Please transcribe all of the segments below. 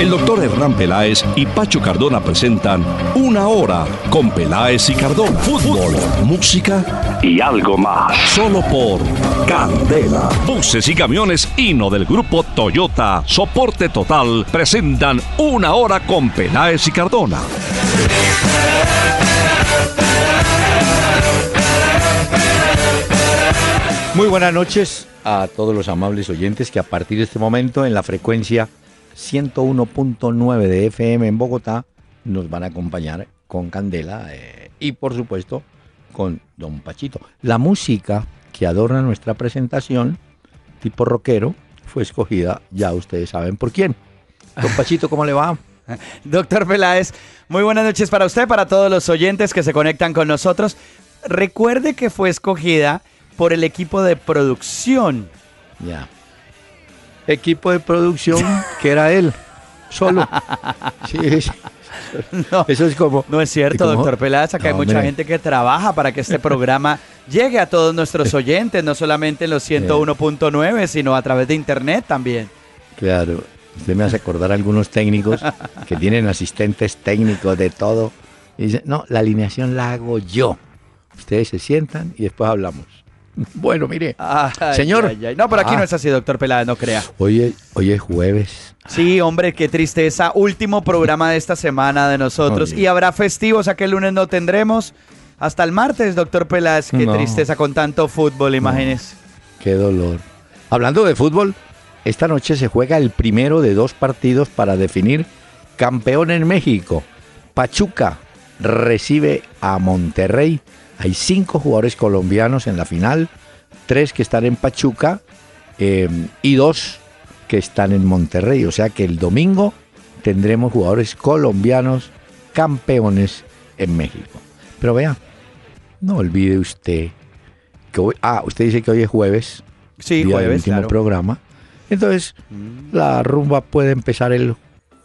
El doctor Hernán Peláez y Pacho Cardona presentan Una Hora con Peláez y Cardona. Fútbol, música y algo más. Solo por Candela. Buses y camiones Hino del grupo Toyota, soporte total, presentan Una Hora con Peláez y Cardona. Muy buenas noches a todos los amables oyentes que a partir de este momento en la frecuencia 101.9 de FM en Bogotá nos van a acompañar con Candela eh, y por supuesto con Don Pachito. La música que adorna nuestra presentación, tipo rockero, fue escogida, ya ustedes saben por quién. Don Pachito, ¿cómo le va? Doctor Peláez, muy buenas noches para usted, para todos los oyentes que se conectan con nosotros. Recuerde que fue escogida por el equipo de producción. Ya. Equipo de producción que era él, solo. Sí, sí. No, Eso es como. no es cierto, doctor Peláez. Acá hay mucha hombre. gente que trabaja para que este programa llegue a todos nuestros oyentes, no solamente en los 101.9, sino a través de internet también. Claro, usted me hace acordar a algunos técnicos que tienen asistentes técnicos de todo. Y dicen, no, la alineación la hago yo. Ustedes se sientan y después hablamos. Bueno, mire, Ay, Señor. ay, ay. No, pero aquí Ah. no es así, doctor Peláez, no crea. hoy es, hoy es jueves. Sí, hombre, qué tristeza. Último programa de esta semana de nosotros. Oye. Y habrá festivos, a que el lunes no tendremos. Hasta el martes, doctor Peláez. Qué No. tristeza con tanto fútbol, imagínese. Qué dolor. Hablando de fútbol, esta noche se juega el primero de dos partidos para definir campeón en México. Pachuca recibe a Monterrey. Hay cinco jugadores colombianos en la final, tres que están en Pachuca eh, y dos que están en Monterrey. O sea que el domingo tendremos jugadores colombianos campeones en México. Pero vea, no olvide usted que hoy, ah, usted dice que hoy es jueves, Sí, día del jueves, último claro. programa. Entonces, la rumba puede empezar el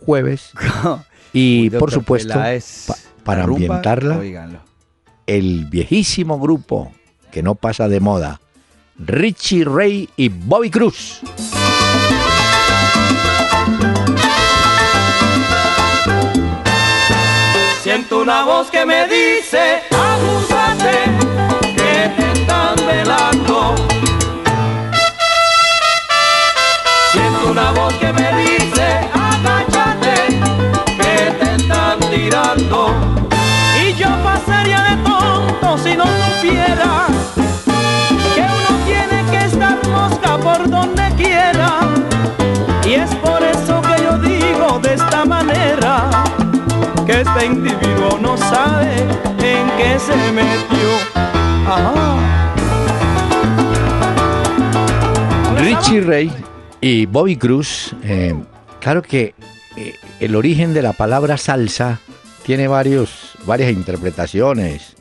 jueves y por supuesto, pa- para ambientarla, óiganlo. El viejísimo grupo que no pasa de moda, Richie Ray y Bobby Cruz. Siento una voz que me dice, abúsate, que te están velando. Siento una voz que me que uno tiene que estar mosca por donde quiera. Y es por eso que yo digo de esta manera que este individuo no sabe en qué se metió. Ajá. Richie Ray y Bobby Cruz, eh, claro que eh, el origen de la palabra salsa tiene varios, varias interpretaciones,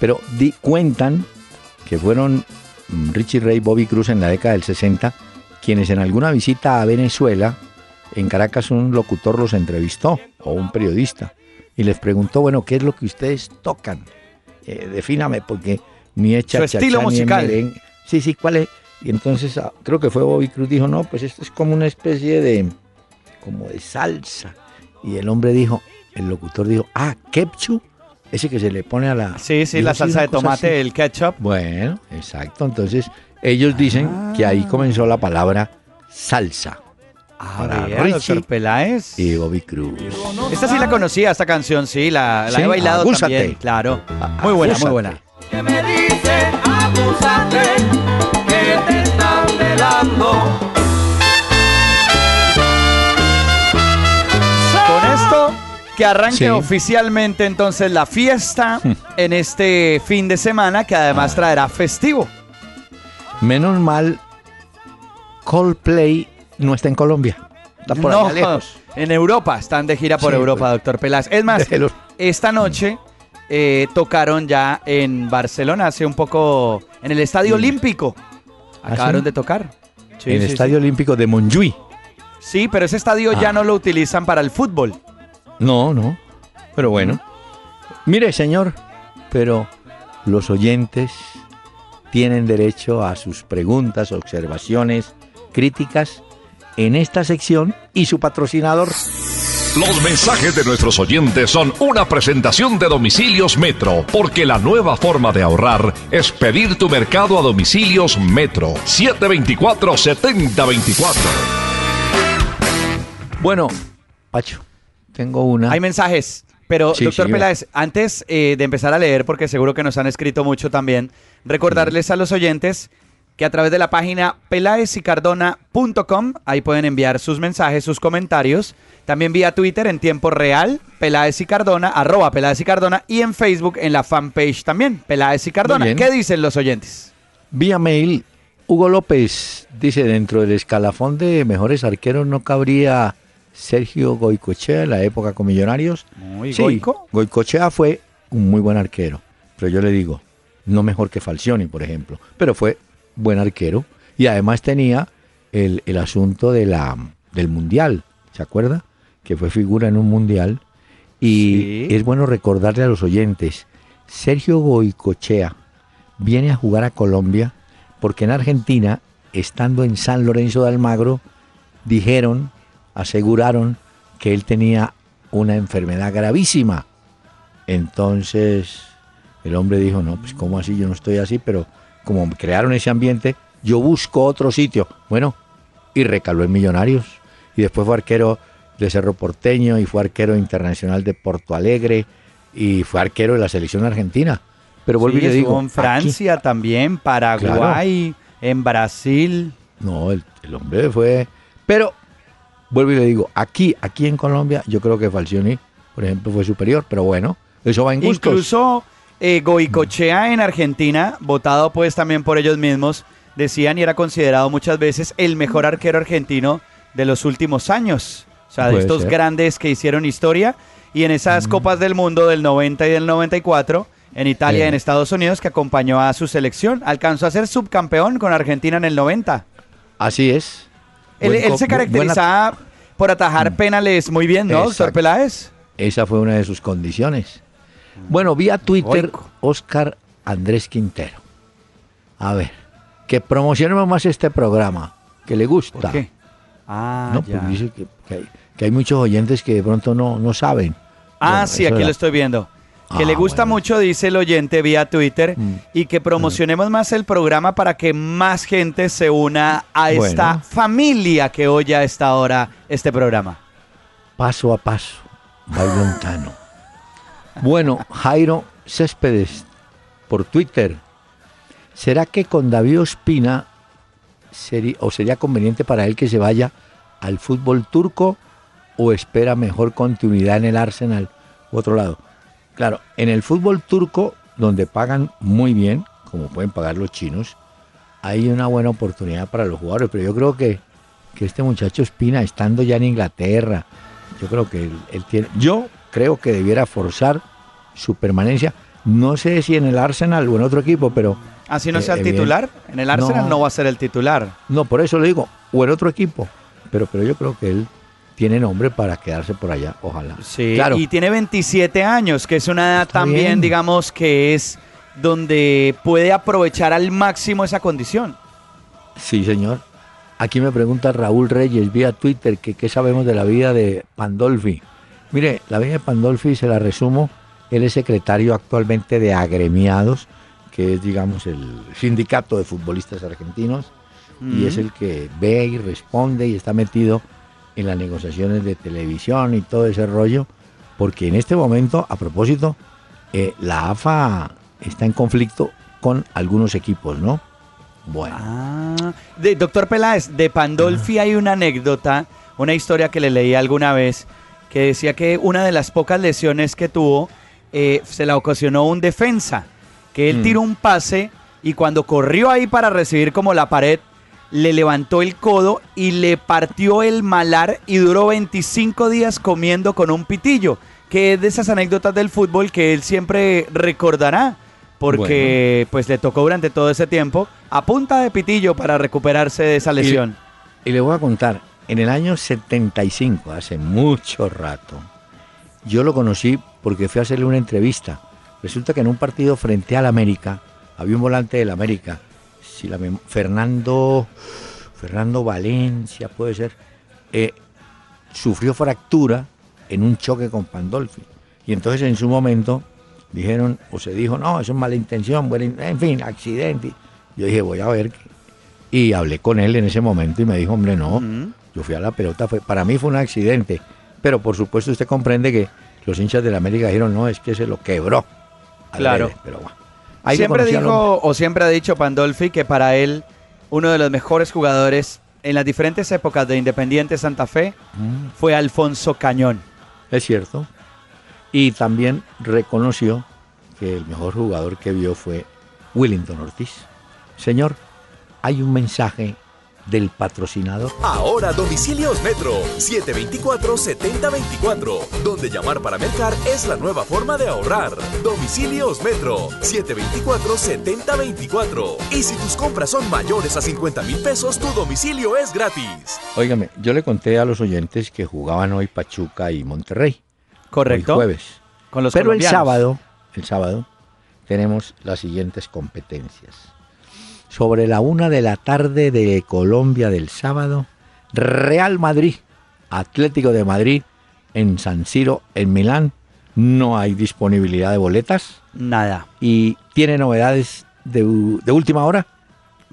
pero di- cuentan que fueron Richie Ray y Bobby Cruz en la década del 60 quienes en alguna visita a Venezuela, en Caracas un locutor los entrevistó, o un periodista, y les preguntó, bueno, ¿qué es lo que ustedes tocan? Eh, defíname, porque ni es cha-cha-cha, estilo ni musical. Sí, sí, ¿cuál es? Y entonces ah, creo que fue Bobby Cruz, dijo, no, pues esto es como una especie de, como de salsa. Y el hombre dijo, el locutor dijo, ah, ketchup, ese que se le pone a la... Sí, sí, la salsa de tomate, así. el ketchup. Bueno, exacto. Entonces, ellos dicen que ahí comenzó la palabra salsa para vea, Richie Peláez. y Bobby Cruz. Esta sí la conocía, esta canción, sí, la, la Sí, he bailado abúsate. también, claro. Muy buena, muy buena. Que me dice, abúsate, que te están velando. Que arranque Sí. oficialmente entonces la fiesta en este fin de semana, que además traerá festivo. Menos mal, Coldplay no está en Colombia. Está por allá No, lejos. en Europa, están de gira por Sí, Europa, pues. doctor Peláez. Es más, Déjelo. esta noche eh, tocaron ya en Barcelona hace un poco, en el Estadio Olímpico. ¿Ah, Acabaron de tocar. En el Estadio Olímpico de Montjuïc. Sí, pero ese estadio Ah. ya no lo utilizan para el fútbol. No, no. Pero bueno. Mire, señor, pero los oyentes tienen derecho a sus preguntas, observaciones, críticas en esta sección y su patrocinador. Los mensajes de nuestros oyentes son una presentación de Domicilios Metro, porque la nueva forma de ahorrar es pedir tu mercado a Domicilios Metro. 724-7024. Bueno, Pacho, tengo una. Hay mensajes, pero Sí, doctor Peláez, antes eh, de empezar a leer, porque seguro que nos han escrito mucho también, recordarles a los oyentes que a través de la página pelaezicardona.com, ahí pueden enviar sus mensajes, sus comentarios, también vía Twitter en tiempo real, Peláez y Cardona, arroba Peláez y Cardona, y en Facebook en la fanpage también, Peláez y Cardona. ¿Qué dicen los oyentes? Vía mail, Hugo López dice, dentro del escalafón de mejores arqueros no cabría Sergio Goicochea en la época con Millonarios. Muy Sí, Goico. Goicochea fue un muy buen arquero, pero yo le digo, no mejor que Falcioni, por ejemplo, pero fue buen arquero y además tenía el, el asunto de la, del Mundial, ¿se acuerda? Que fue figura en un Mundial y Sí. es bueno recordarle a los oyentes, Sergio Goicochea viene a jugar a Colombia porque en Argentina, estando en San Lorenzo de Almagro, dijeron, aseguraron que él tenía una enfermedad gravísima. Entonces el hombre dijo, no, pues ¿cómo así? Yo no estoy así, pero como crearon ese ambiente, yo busco otro sitio. Bueno, y recaló en Millonarios. Y después fue arquero de Cerro Porteño y fue arquero internacional de Porto Alegre y fue arquero de la selección argentina. Pero vuelvo Sí, y le digo, en Francia también, Paraguay, en Brasil. No, el, el hombre fue. Pero, vuelvo y le digo, aquí, aquí en Colombia, yo creo que Falcioni, por ejemplo, fue superior, pero bueno, eso va en gustos. Incluso eh, Goicochea en Argentina, votado pues también por ellos mismos, decían y era considerado muchas veces el mejor arquero argentino de los últimos años. O sea, de Puede estos ser. grandes que hicieron historia y en esas Copas del Mundo del 90 y del 94, en Italia y en Estados Unidos, que acompañó a su selección. Alcanzó a ser subcampeón con Argentina en el 90. Así es. Él, se buena- caracterizaba por atajar penales muy bien, ¿no, doctor. Peláez? Esa fue una de sus condiciones. Bueno, vía Twitter, Goico. Oscar Andrés Quintero. A ver, que promocionemos más este programa, que le gusta. ¿Por qué? Ah, No, ya. pues dice que, que hay, que hay muchos oyentes que de pronto no, no saben. Ah, Bueno, sí, aquí era- lo estoy viendo. Que Ah, le gusta bueno. mucho, dice el oyente vía Twitter, Mm. y que promocionemos más el programa para que más gente se una a esta familia que oye a esta hora este programa. paso a paso, bailontano. Bueno, Jairo Céspedes, por Twitter. ¿Será que con David Ospina sería, o sería conveniente para él que se vaya al fútbol turco o espera mejor continuidad en el Arsenal u otro lado? Claro, en el fútbol turco, donde pagan muy bien, como pueden pagar los chinos, hay una buena oportunidad para los jugadores, pero yo creo que, que este muchacho Espina, estando ya en Inglaterra, yo creo que él, él tiene, yo creo que debiera forzar su permanencia, no sé si en el Arsenal o en otro equipo, pero Así no Eh, sea el titular, en el Arsenal no. No. va a ser el titular. no, por eso le digo, o en otro equipo, pero, pero yo creo que él tiene nombre para quedarse por allá, ojalá. Sí, claro, y tiene 27 años, que es una edad Está también, bien. digamos, que es donde puede aprovechar al máximo esa condición. sí señor. Aquí me pregunta Raúl Reyes vía Twitter que qué sabemos de la vida de Pandolfi. Mire, la vida de Pandolfi se la resumo, él es secretario actualmente de agremiados, que es digamos el sindicato de futbolistas argentinos, y es el que ve y responde y está metido en las negociaciones de televisión y todo ese rollo, porque en este momento, a propósito, eh, la AFA está en conflicto con algunos equipos, ¿no? Bueno, Ah, de, doctor Peláez, de Pandolfi hay una anécdota, una historia que le leí alguna vez, que decía que una de las pocas lesiones que tuvo eh, se la ocasionó un defensa, que él Mm. tiró un pase y cuando corrió ahí para recibir como la pared, le levantó el codo y le partió el malar y duró 25 días comiendo con un pitillo. que es de esas anécdotas del fútbol que él siempre recordará, porque pues le tocó durante todo ese tiempo a punta de pitillo para recuperarse de esa lesión. Y, le voy a contar, en el año 75, hace mucho rato, yo lo conocí porque fui a hacerle una entrevista. Resulta que en un partido frente al América, había un volante del América, si la Fernando, Fernando Valencia puede ser, eh, sufrió fractura en un choque con Pandolfi. Y entonces en su momento dijeron, o se dijo, no, eso es mala intención, en fin, accidente. Yo dije, voy a ver. Y hablé con él en ese momento y me dijo, hombre, no, yo fui a la pelota, fue, para mí fue un accidente. Pero por supuesto usted comprende que los hinchas de la América dijeron, no, es que se lo quebró. Claro. pero bueno. Siempre dijo, o siempre ha dicho Pandolfi, que para él uno de los mejores jugadores en las diferentes épocas de Independiente Santa Fe mm. fue Alfonso Cañón. Es cierto. Y también reconoció que el mejor jugador que vio fue Willington Ortiz. Señor, hay un mensaje del patrocinador. Ahora domicilios Metro 724-7024, donde llamar para mercar es la nueva forma de ahorrar. Domicilios Metro 724-7024. Y si tus compras son mayores a 50 mil pesos, tu domicilio es gratis. Óigame, yo le conté a los oyentes que jugaban hoy Pachuca y Monterrey. Correcto. Hoy jueves. Con los Pero el sábado, el sábado, tenemos las siguientes competencias sobre la una de la tarde de Colombia del sábado, Real Madrid, Atlético de Madrid, en San Siro, en Milán. No hay disponibilidad de boletas. Nada. ¿Y tiene novedades de, última hora?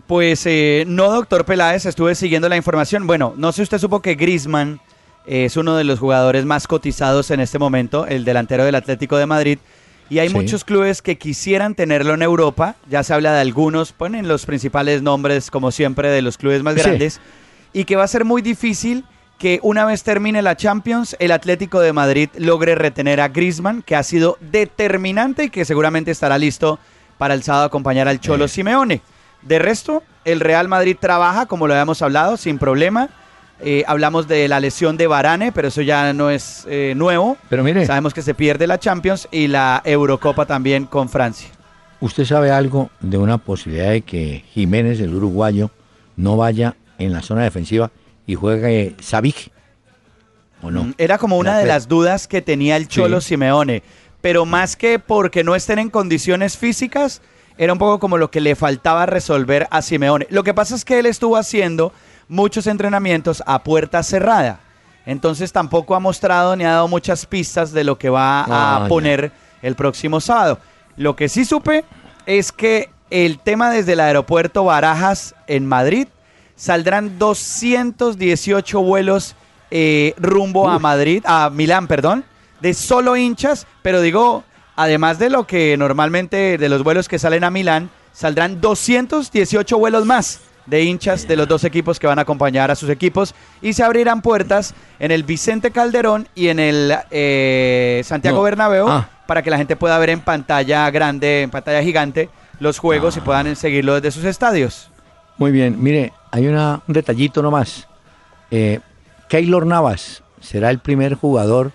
Pues eh, no, doctor Peláez, estuve siguiendo la información. Bueno, no sé si usted supo que Grisman es uno de los jugadores más cotizados en este momento, el delantero del Atlético de Madrid. Y hay muchos clubes que quisieran tenerlo en Europa. Ya se habla de algunos, ponen los principales nombres, como siempre, de los clubes más grandes. Y que va a ser muy difícil que una vez termine la Champions, el Atlético de Madrid logre retener a Griezmann, que ha sido determinante y que seguramente estará listo para el sábado acompañar al Cholo Simeone. De resto, el Real Madrid trabaja, como lo habíamos hablado, sin problema. Eh, hablamos de la lesión de Varane, pero eso ya no es eh, nuevo. Pero mire. Sabemos que se pierde la Champions y la Eurocopa también con Francia. ¿Usted sabe algo de una posibilidad de que Jiménez, el uruguayo, no vaya en la zona defensiva y juegue Savic? ¿O no? Mm, era como una de las dudas que tenía el Cholo Simeone. Pero más que porque no estén en condiciones físicas, era un poco como lo que le faltaba resolver a Simeone. Lo que pasa es que él estuvo haciendo muchos entrenamientos a puerta cerrada. Entonces tampoco ha mostrado ni ha dado muchas pistas de lo que va a ah, poner el próximo sábado. Lo que sí supe es que el tema desde el aeropuerto Barajas en Madrid saldrán 218 vuelos eh, rumbo a Madrid, a Milán, perdón, de solo hinchas, pero digo, además de lo que normalmente de los vuelos que salen a Milán, saldrán 218 vuelos más de hinchas de los dos equipos que van a acompañar a sus equipos y se abrirán puertas en el Vicente Calderón y en el eh, Santiago Bernabéu ah. para que la gente pueda ver en pantalla grande, en pantalla gigante, los juegos y ah. puedan seguirlo desde sus estadios. Muy bien, mire, hay una, un detallito nomás. Eh, Keylor Navas será el primer jugador,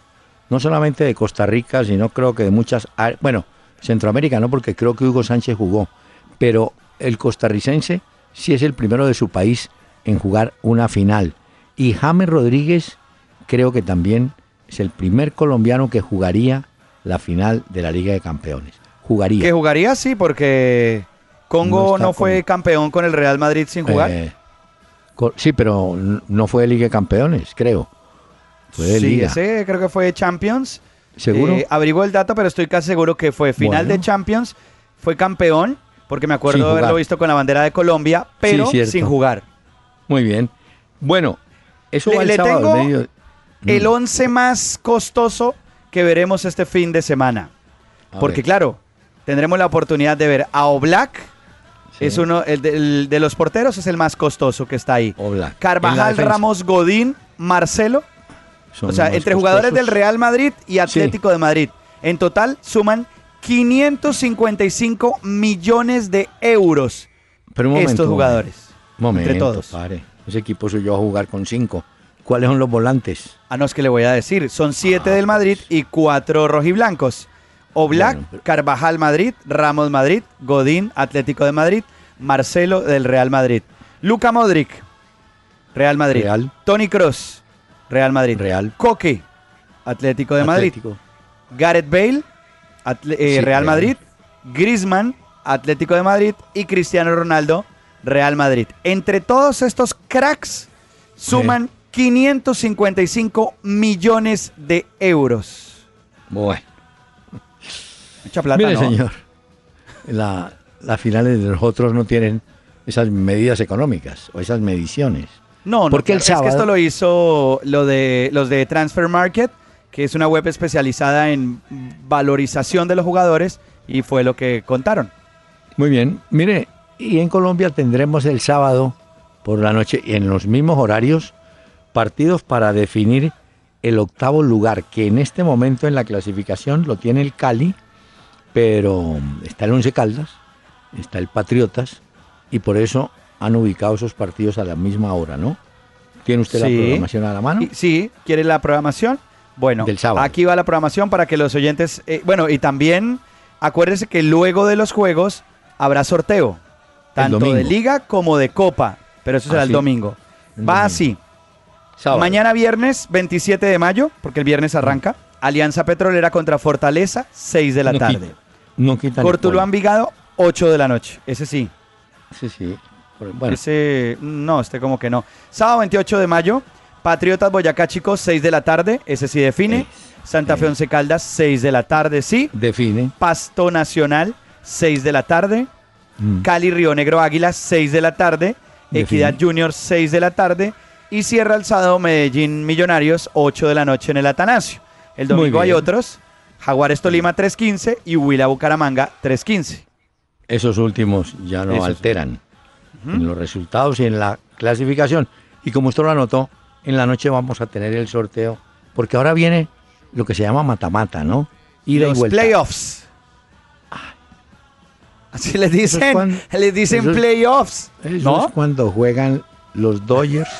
no solamente de Costa Rica, sino creo que de muchas, bueno, Centroamérica no, porque creo que Hugo Sánchez jugó, pero el costarricense si es el primero de su país en jugar una final. Y James Rodríguez creo que también es el primer colombiano que jugaría la final de la Liga de Campeones. Jugaría. Que jugaría, sí, porque Congo no, fue campeón con el Real Madrid sin jugar. Eh, sí, pero no fue de Liga de Campeones, creo. Fue de sí, ese creo que fue Champions. ¿Seguro? Eh, abrigo el dato, pero estoy casi seguro que fue final de Champions, fue campeón porque me acuerdo de haberlo visto con la bandera de Colombia, pero sin jugar. Muy bien. Bueno, eso le, va el tengo medio... el 11 mm. más costoso que veremos este fin de semana. porque claro, tendremos la oportunidad de ver a Oblak, es uno, el de, los porteros es el más costoso que está ahí. Oblak. Carvajal, Ramos, Godín, Marcelo. o sea, entre jugadores del Real Madrid y Atlético de Madrid. En total suman 555 millones de euros Pero un momento, estos jugadores. Momento, entre todos. Ese equipo suyo a jugar con cinco. ¿Cuáles son los volantes? Ah, no, es que le voy a decir. Son siete del Madrid y cuatro rojiblancos. Oblak, Bueno, pero- Carvajal Madrid, Ramos Madrid, Godín Atlético de Madrid, Marcelo del Real Madrid. Luca Modric, Real Madrid. Real. Tony Cross, Real Madrid. Real. Coque, Atlético de Madrid. Atlético. Gareth Bale, Atle- eh, Sí, Real Real. Madrid. Griezmann, Atlético de Madrid. Y Cristiano Ronaldo, Real Madrid. Entre todos estos cracks suman 555 millones de euros. Bueno. Mucha plata, Mire, ¿no? señor, la- las finales de los otros no tienen esas medidas económicas o esas mediciones. No, no, Porque el claro, es que sábado- esto lo hizo lo de, los de Transfer Market, que es una web especializada en valorización de los jugadores, y fue lo que contaron. Muy bien. Mire, y en Colombia tendremos el sábado por la noche y en los mismos horarios partidos para definir el octavo lugar, que en este momento en la clasificación lo tiene el Cali, pero está el Once Caldas, está el Patriotas, y por eso han ubicado esos partidos a la misma hora, ¿no? ¿Tiene usted Sí. la programación a la mano? Sí, ¿quiere la programación? Bueno, Del sábado. aquí va la programación para que los oyentes... eh, bueno, y también acuérdese que luego de los juegos habrá sorteo, tanto de liga como de copa, pero eso será Ah, el sí. domingo. El Va domingo. así. Sábado. Mañana viernes 27 de mayo, porque el viernes arranca, Alianza Petrolera contra Fortaleza, 6 de la No tarde. No Cortuluá. Envigado, 8 de la noche. Ese sí. Sí, sí. Bueno, Ese, no, este como que no. Sábado 28 de mayo, Patriotas Boyacá Chicos, 6 de la tarde. Ese sí define. Santa Fe Once Caldas, 6 de la tarde, sí. define. Pasto Nacional, 6 de la tarde. Mm. Cali Río Negro Águilas, 6 de la tarde. Define. Equidad Junior, 6 de la tarde. Y cierra el sábado Medellín Millonarios, 8 de la noche en el Atanasio. El domingo hay otros. Jaguares Tolima 3.15 y Huila Bucaramanga 3.15. Esos últimos ya no Esos. alteran en los resultados y en la clasificación. Y como usted lo anotó, en la noche vamos a tener el sorteo, porque ahora viene lo que se llama mata-mata, ¿no? Ida y Los vuelta. playoffs. Así les es dicen, cuando- les dicen eso playoffs, Eso ¿no? es cuando juegan los Dodgers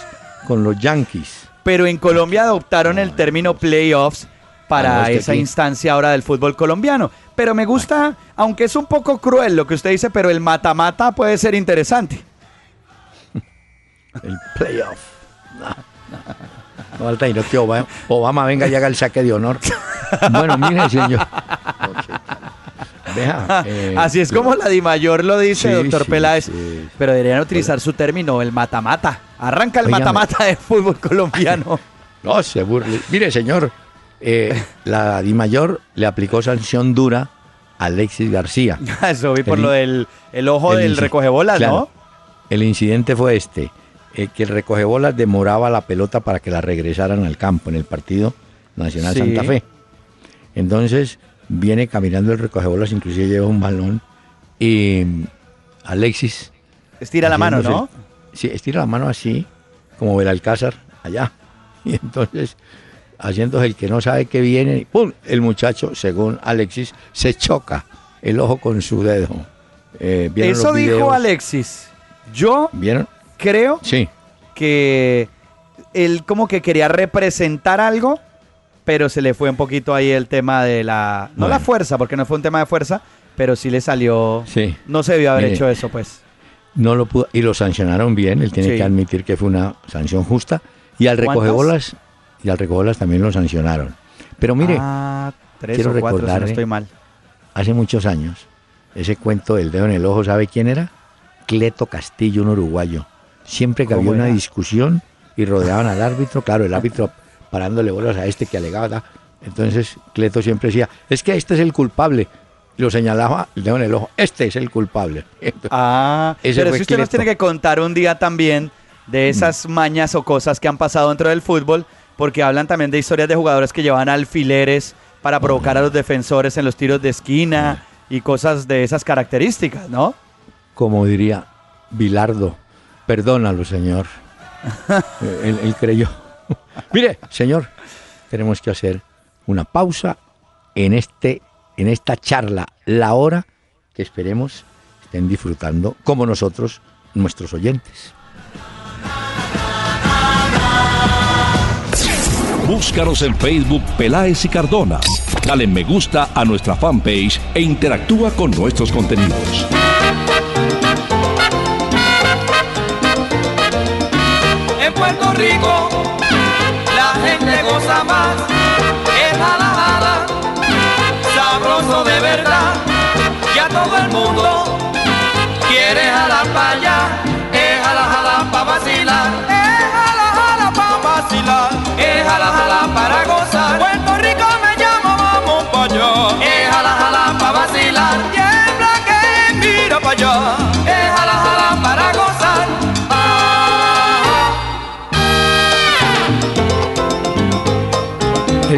con los Yankees. Pero en Colombia adoptaron el término playoffs Ah, para que esa aquí- instancia ahora del fútbol colombiano. Pero me gusta, aunque es un poco cruel lo que usted dice, pero el mata-mata puede ser interesante. El playoff. No falta que Obama, Obama venga y haga el saque de honor. Bueno, mire, señor. Vea, eh, Así es como la Di Mayor lo dice, Sí, doctor sí, Peláez. sí. Pero deberían utilizar su término, el mata-mata. Arranca el mata-mata del fútbol colombiano. No se burle. Mire, señor, eh, la Di Mayor le aplicó sanción dura a Alexis García. Eso vi por El- lo del el ojo el del recogebolas, Claro. ¿no? El incidente fue este, eh, que el recogebolas demoraba la pelota para que la regresaran al campo en el partido Nacional Sí. Santa Fe. Entonces viene caminando el recogebolas, inclusive lleva un balón y mm, Alexis... Estira la mano, ¿no? Sí, estira la mano así, como Belalcázar, allá. Y entonces, haciéndose el que no sabe que viene, ¡pum! El muchacho, según Alexis, se choca el ojo con su dedo. Eh, ¿vieron Eso dijo? Alexis. Yo ¿Vieron? Creo Sí. que él como que quería representar algo, pero se le fue un poquito ahí el tema de la... No la fuerza, porque no fue un tema de fuerza, pero sí le salió... Sí. No se debió haber Mire. hecho eso, pues. No lo pudo, y lo sancionaron bien, él tiene Sí. que admitir que fue una sanción justa. Y al recogebolas, y al recogebolas también lo sancionaron. Pero mire, ah, tres quiero o cuatro, si no recordarle- estoy mal. hace muchos años, ese cuento del dedo en el ojo, ¿sabe quién era? Cleto Castillo, un uruguayo. Siempre que había ¿Cómo una discusión y rodeaban al árbitro, claro, el árbitro parándole bolas a este que alegaba. Entonces Cleto siempre decía, es que este es el culpable. Lo señalaba el dedo en el ojo, este es el culpable. Entonces, Ah, Ese pero si usted nos tiene que contar un día también de esas mañas o cosas que han pasado dentro del fútbol, porque hablan también de historias de jugadores que llevan alfileres para provocar a los defensores en los tiros de esquina y cosas de esas características, ¿no? como diría Bilardo, perdónalo, señor. Eh, él, él creyó. Mire, señor, tenemos que hacer una pausa en, este, en esta charla, la hora que esperemos estén disfrutando, como nosotros, nuestros oyentes. Búscanos en Facebook Peláez y Cardona. Dale me gusta a nuestra fanpage e interactúa con nuestros contenidos. Puerto Rico la gente goza más,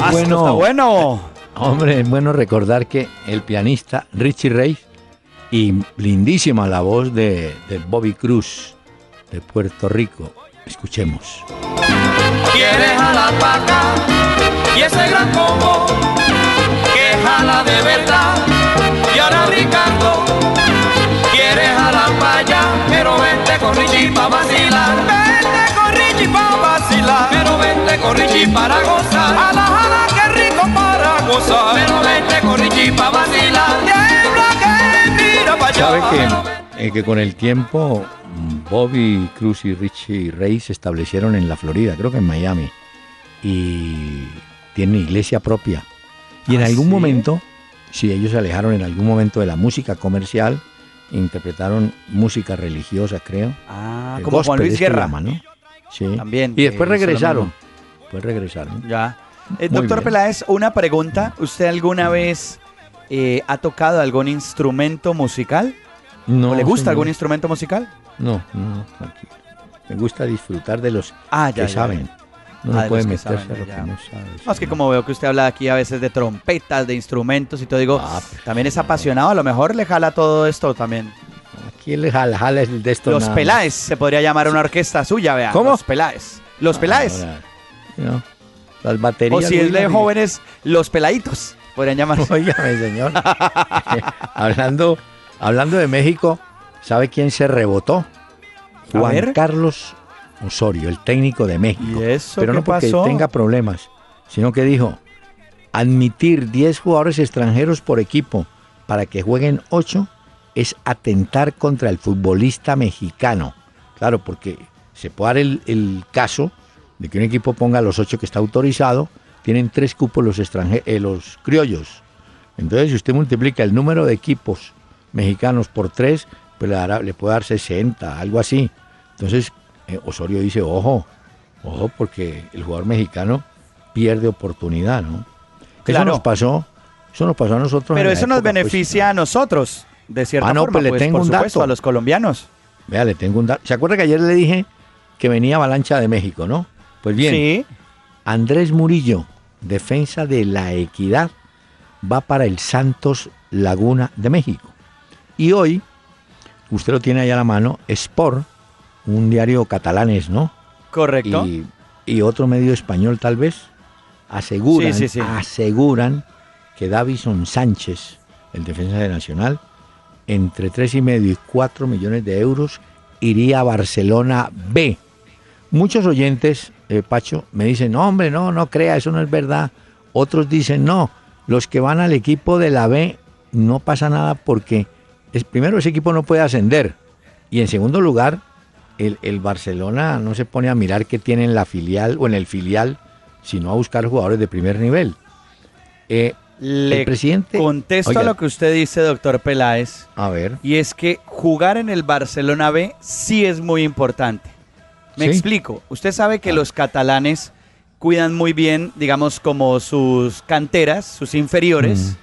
Ah, bueno, está bueno. hombre, es bueno recordar que el pianista Richie Ray y lindísima la voz de, de Bobby Cruz de Puerto Rico. Escuchemos. quiere jalar para acá y ese gran combo que jala de verdad y ahora Ricardo quiere jalar para allá pero vente con Richie para vacilar Richie para gozar jala jala que rico para gozar pero vente con Richie para vacilar tiembla que mira para allá Sabe que, eh, que con el tiempo Bobby Cruz y Richie Ray se establecieron en la Florida, creo que en Miami, y tienen iglesia propia. Y en ¿Ah, algún sí? momento, si ellos se alejaron en algún momento de la música comercial, interpretaron música religiosa, creo. Ah, Eh, como Juan Luis Guerra. ¿no? Sí. También, Y después lo regresaron. Regresaron. Ya. Eh, doctor bien. Peláez, una pregunta. ¿Usted alguna vez eh, ha tocado algún instrumento musical? No, ¿O le gusta señor. algún instrumento musical? No, no, tranquilo. Me gusta disfrutar de los Ah, que ya, ya, saben. ya. No Ah, puede que meterse saben, a lo que no sabe. No, es que como veo que usted habla aquí a veces de trompetas, de instrumentos y todo, digo, Ah, pues, también es apasionado, a lo mejor le jala todo esto también. Aquí el jala, jala el de esto. Los. Peláez, se podría llamar una orquesta suya, vea. ¿Cómo? Los Peláez. Los Peláez. Ahora, no, las baterías. o si es de jóvenes, los peladitos, podrían llamarse. Óigame, señor. hablando, hablando de México, ¿sabe quién se rebotó? Juan. Carlos Osorio, el técnico de México. ¿Y eso Pero no porque pasó? tenga problemas, sino que dijo, admitir 10 jugadores extranjeros por equipo para que jueguen 8 es atentar contra el futbolista mexicano. Claro, porque se puede dar el, el caso de que un equipo ponga los 8 que está autorizado, tienen tres cupos los, eh, los criollos. Entonces, si usted multiplica el número de equipos mexicanos por 3, pues le, dará- le puede dar 60, algo así. Entonces, eh, Osorio dice, ojo, ojo, porque el jugador mexicano pierde oportunidad, ¿no? Claro. Eso nos pasó, eso nos pasó a nosotros. Pero eso nos pues, beneficia a nosotros, de cierta Ah, no, forma, pues le pues, tengo por un supuesto, dato. a los colombianos. Vea, le tengo un dato. ¿Se acuerda que ayer le dije que venía Avalancha de México, no? Pues bien, Sí. Andrés Murillo, defensa de la equidad, va para el Santos Laguna de México. Y hoy, usted lo tiene ahí a la mano, Sport, un diario catalán es, ¿no? Correcto. Y, y otro medio español tal vez, aseguran, Sí, sí, sí. aseguran que Davison Sánchez, el defensa de Nacional, entre tres y medio y 4 millones de euros, iría a Barcelona B. Muchos oyentes, eh, Pacho, me dicen, no, hombre, no, no crea, eso no es verdad. Otros dicen, no, los que van al equipo de la B no pasa nada porque, es, primero, ese equipo no puede ascender. Y en segundo lugar, el, el Barcelona no se pone a mirar qué tiene en la filial o en el filial, sino a buscar jugadores de primer nivel. Eh, Le el presidente... contesto Oiga, a lo que usted dice, doctor Peláez, A ver, y es que jugar en el Barcelona B sí es muy importante. Me ¿Sí? explico. Usted sabe Ah. que los catalanes cuidan muy bien, digamos, como sus canteras, sus inferiores,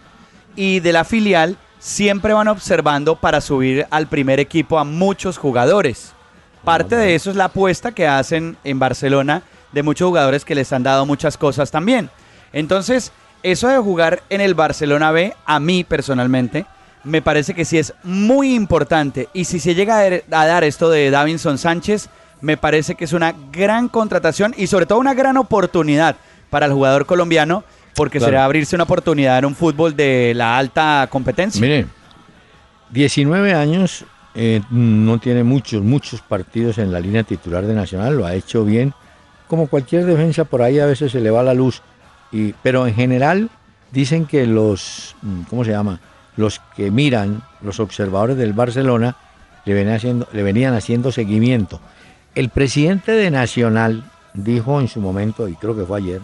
y de la filial siempre van observando para subir al primer equipo a muchos jugadores. Parte de eso es la apuesta que hacen en Barcelona de muchos jugadores que les han dado muchas cosas también. Entonces, eso de jugar en el Barcelona B, a mí personalmente, me parece que sí es muy importante. Y si se llega a dar- a dar esto de Davinson Sánchez, me parece que es una gran contratación y sobre todo una gran oportunidad para el jugador colombiano, porque Claro. será abrirse una oportunidad en un fútbol de la alta competencia. mire, 19 años, eh, no tiene muchos, muchos partidos en la línea titular de Nacional, lo ha hecho bien como cualquier defensa, por ahí a veces se le va la luz. Y, pero en general dicen que los, mm, ¿cómo se llama? Los que miran, los observadores del Barcelona, le venían haciendo, le venían haciendo seguimiento. El presidente de Nacional dijo en su momento, y creo que fue ayer,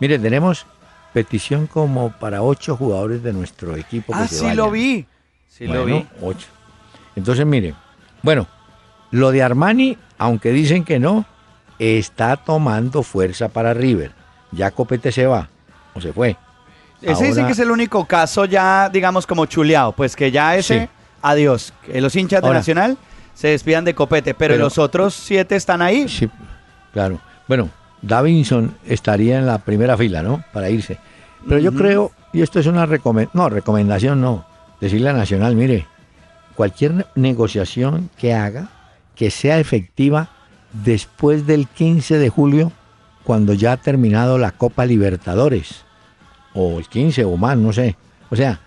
mire, tenemos petición como para ocho jugadores de nuestro equipo. Que ah, sí lo vi. Sí lo vi. Ocho. Entonces, mire, bueno, lo de Armani, aunque dicen que no, está tomando fuerza para River. Ya Copete se va, o se fue. Ese dicen que es el único caso ya, digamos, como chuleado, pues que ya ese, adiós. Los hinchas de Nacional se despidan de Copete, pero, los otros siete están ahí. Sí, claro. Bueno, Davinson estaría en la primera fila, ¿no? Para irse. Pero yo creo, y esto es una recomendación, no, recomendación no, decirle a Nacional, mire, cualquier negociación que haga, que sea efectiva después del 15 de julio, cuando ya ha terminado la Copa Libertadores, o el 15 o más, no sé. O sea,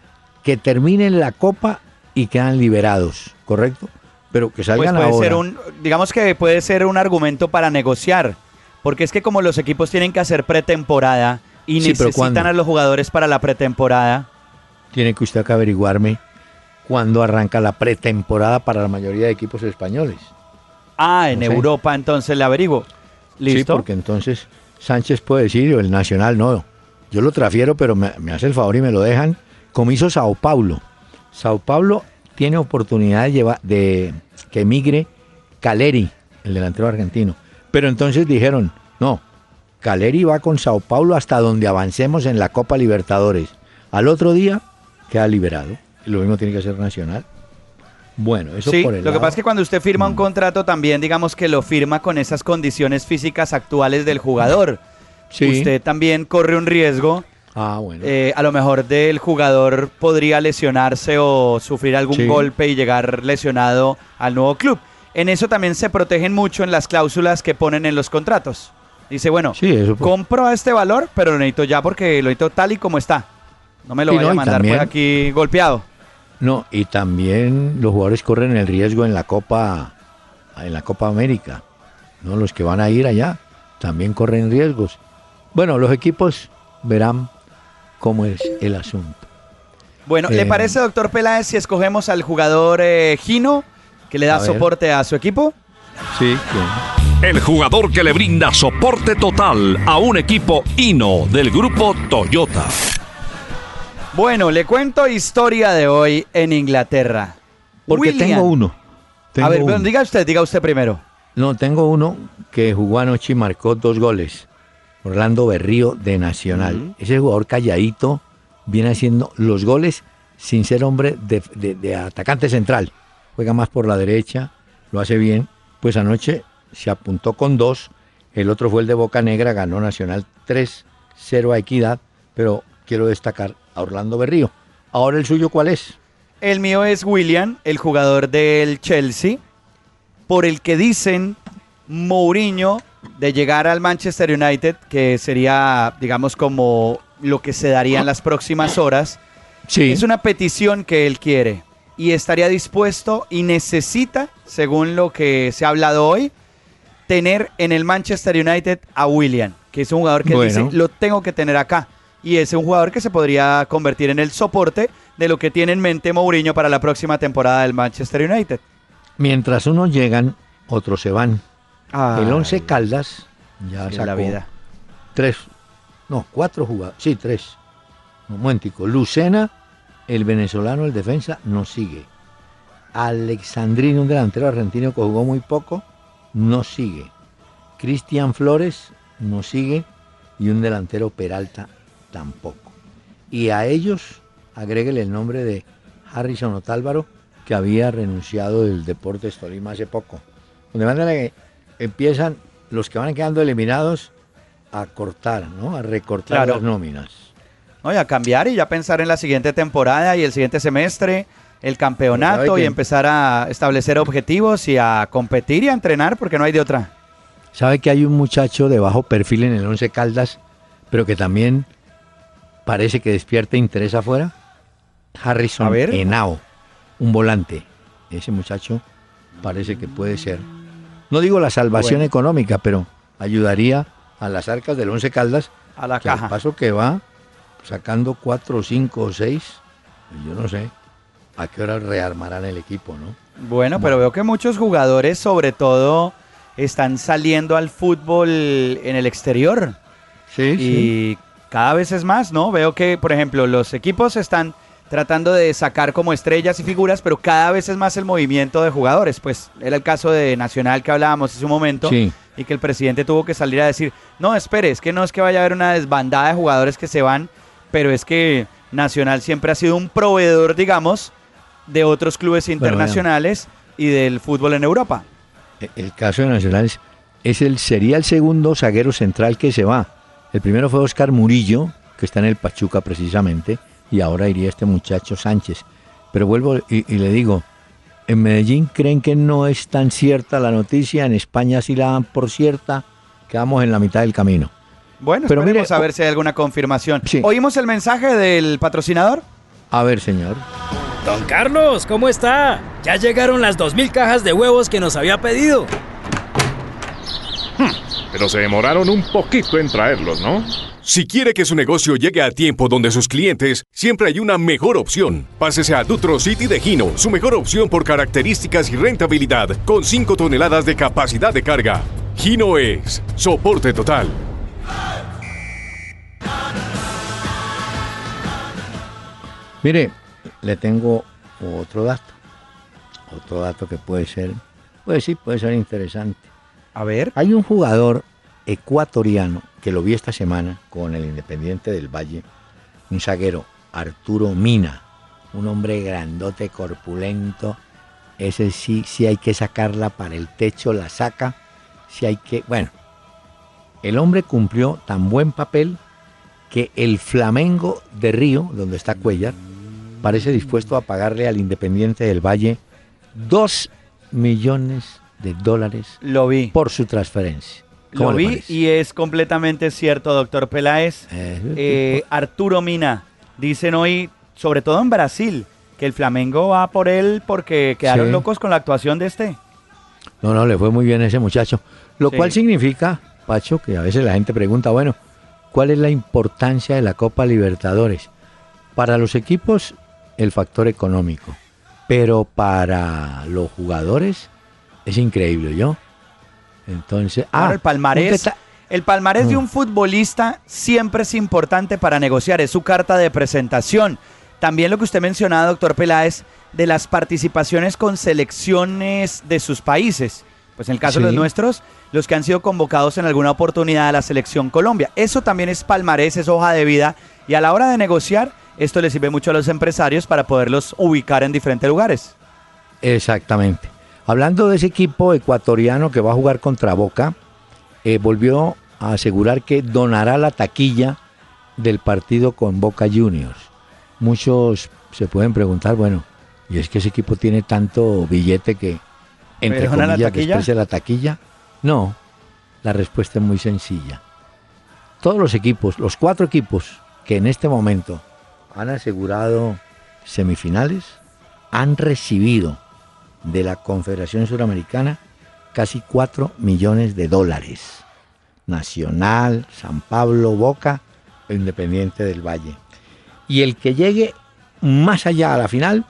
que terminen la Copa y quedan liberados, ¿correcto? Pero que salgan pues puede Ser un, digamos que puede ser un argumento para negociar, porque es que como los equipos tienen que hacer pretemporada y necesitan a los jugadores para la pretemporada. Tiene que usted que averiguarme cuándo arranca la pretemporada para la mayoría de equipos españoles. Ah, en Europa entonces le averiguo. ¿Listo? Sí, porque entonces Sánchez puede decir, el Nacional no. Yo lo trafiero, pero me, hace el favor y me lo dejan, como hizo Sao Paulo. Sao Paulo tiene oportunidad de, llevar, de que emigre Caleri, el delantero argentino. Pero entonces dijeron, no, Caleri va con Sao Paulo hasta donde avancemos en la Copa Libertadores. Al otro día queda liberado. Y lo mismo tiene que ser Nacional. Bueno, eso sí, por el lo que pasa es que cuando usted firma un mm. contrato también digamos que lo firma con esas condiciones físicas actuales del jugador. Usted también corre un riesgo. Ah, bueno. Eh, a lo mejor del jugador podría lesionarse o sufrir algún golpe y llegar lesionado al nuevo club. En eso también se protegen mucho en las cláusulas que ponen en los contratos. Dice, bueno, compro a este valor, pero lo necesito ya porque lo necesito tal y como está. No me lo vaya a mandar por aquí golpeado. No, y también los jugadores corren el riesgo en la Copa en la Copa América. No, los que van a ir allá también corren riesgos. Bueno, los equipos verán cómo es el asunto. Bueno, ¿le eh, parece, doctor Peláez, si escogemos al jugador eh, Gino, que le da soporte a su equipo? Sí, El jugador que le brinda soporte total a un equipo Hino del grupo Toyota. Bueno, le cuento historia de hoy en Inglaterra. Porque tengo uno. a ver, diga usted, diga usted primero. No, tengo uno que jugó anoche y marcó dos goles. Orlando Berrío de Nacional. Ese jugador calladito viene haciendo los goles sin ser hombre de, atacante central. Juega más por la derecha, lo hace bien. Pues anoche se apuntó con dos. El otro fue el de Boca Negra, ganó Nacional 3-0 a Equidad. Pero quiero destacar a Orlando Berrío. Ahora el suyo, ¿cuál es? El mío es William, el jugador del Chelsea, por el que dicen Mourinho de llegar al Manchester United, que sería, digamos, como lo que se daría en las próximas horas. Sí. Es una petición que él quiere y estaría dispuesto y necesita, según lo que se ha hablado hoy, tener en el Manchester United a William, que es un jugador que dice, lo tengo que tener acá y es un jugador que se podría convertir en el soporte de lo que tiene en mente Mourinho para la próxima temporada del Manchester United. Mientras unos llegan, otros se van. El Once Caldas ya sacó la vida. tres, no, cuatro jugadores, sí, tres. Un momentico. Lucena, el venezolano, el defensa, no sigue. Alexandrino, un delantero argentino que jugó muy poco, no sigue. Cristian Flores, no sigue. Y un delantero Peralta tampoco. Y a ellos agréguele el nombre de Harrison Otálvaro, que había renunciado del Deportes Tolima hace poco. De manera que empiezan los que van quedando eliminados a cortar, ¿no? A recortar las nóminas. No, a cambiar y ya pensar en la siguiente temporada y el siguiente semestre, el campeonato y empezar a establecer objetivos y a competir y a entrenar porque no hay de otra. ¿Sabe que hay un muchacho de bajo perfil en el Once Caldas, pero que también parece que despierta interés afuera. Harrison ver. Henao, un volante. Ese muchacho parece que puede ser. No digo la salvación económica, pero ayudaría a las arcas del Once Caldas. A la al caja. paso que va sacando cuatro, cinco o seis, yo no sé a qué hora rearmarán el equipo, ¿no? Bueno, pero veo que muchos jugadores, sobre todo, están saliendo al fútbol en el exterior. Sí, y cada vez es más, ¿no? Veo que, por ejemplo, los equipos están tratando de sacar como estrellas y figuras, pero cada vez es más el movimiento de jugadores. Pues era el caso de Nacional que hablábamos hace un momento Sí. y que el presidente tuvo que salir a decir, no, espere, es que no es que vaya a haber una desbandada de jugadores que se van, pero es que Nacional siempre ha sido un proveedor, digamos, de otros clubes internacionales y del fútbol en Europa. E- El caso de Nacional es, es el, sería el segundo zaguero central que se va. El primero fue Oscar Murillo, que está en el Pachuca precisamente, y ahora iría este muchacho Sánchez. Pero vuelvo y, y le digo, en Medellín creen que no es tan cierta la noticia, en España sí la dan por cierta, quedamos en la mitad del camino. Bueno, Pero esperemos mire, a ver si hay alguna confirmación. Sí. ¿Oímos el mensaje del patrocinador? A ver, señor. Don Carlos, ¿cómo está? Ya llegaron las 2.000 cajas de huevos que nos había pedido. Pero se demoraron un poquito en traerlos, ¿no? Si quiere que su negocio llegue a tiempo donde sus clientes, siempre hay una mejor opción. Pásese a Dutro City de Gino, su mejor opción por características y rentabilidad, con 5 toneladas de capacidad de carga. Gino es soporte total. Mire, le tengo otro dato. Otro dato que puede ser, pues sí, puede ser interesante. A ver. Hay un jugador ecuatoriano que lo vi esta semana con el Independiente del Valle, un zaguero, Arturo Mina, un hombre grandote, corpulento. Ese sí, sí hay que sacarla para el techo, la saca. Si hay que, bueno, el hombre cumplió tan buen papel que el Flamengo de Río, donde está Cuellar, parece dispuesto a pagarle al Independiente del Valle dos millones de dólares Lo vi. por su transferencia. ¿Cómo Lo vi y es completamente cierto, doctor Peláez. Eh, Eh, Arturo Mina, dicen hoy, sobre todo en Brasil, que el Flamengo va por él porque quedaron Sí. locos con la actuación de este. No, no, le fue muy bien a ese muchacho. Lo Sí. cual significa, Pacho, que a veces la gente pregunta, bueno, ¿cuál es la importancia de la Copa Libertadores? Para los equipos, el factor económico. Pero para los jugadores, es increíble, ¿yo? Entonces, ah, el palmarés. El palmarés de Mm. un futbolista siempre es importante para negociar, es su carta de presentación. También lo que usted mencionaba, doctor Peláez, de las participaciones con selecciones de sus países. Pues en el caso de los nuestros, los que han sido convocados en alguna oportunidad a la selección Colombia. Eso también es palmarés, es hoja de vida. Y a la hora de negociar, esto le sirve mucho a los empresarios para poderlos ubicar en diferentes lugares. Exactamente. Hablando de ese equipo ecuatoriano que va a jugar contra Boca, eh, volvió a asegurar que donará la taquilla del partido con Boca Juniors. Muchos se pueden preguntar, bueno, y es que ese equipo tiene tanto billete que, entre ¿Me dona la comillas, taquilla? desprecia la taquilla. No, la respuesta es muy sencilla. Todos los equipos, los cuatro equipos que en este momento han asegurado semifinales, han recibido de la Confederación Suramericana casi 4 millones de dólares. Nacional, San Pablo, Boca e Independiente del Valle. Y el que llegue más allá a la final,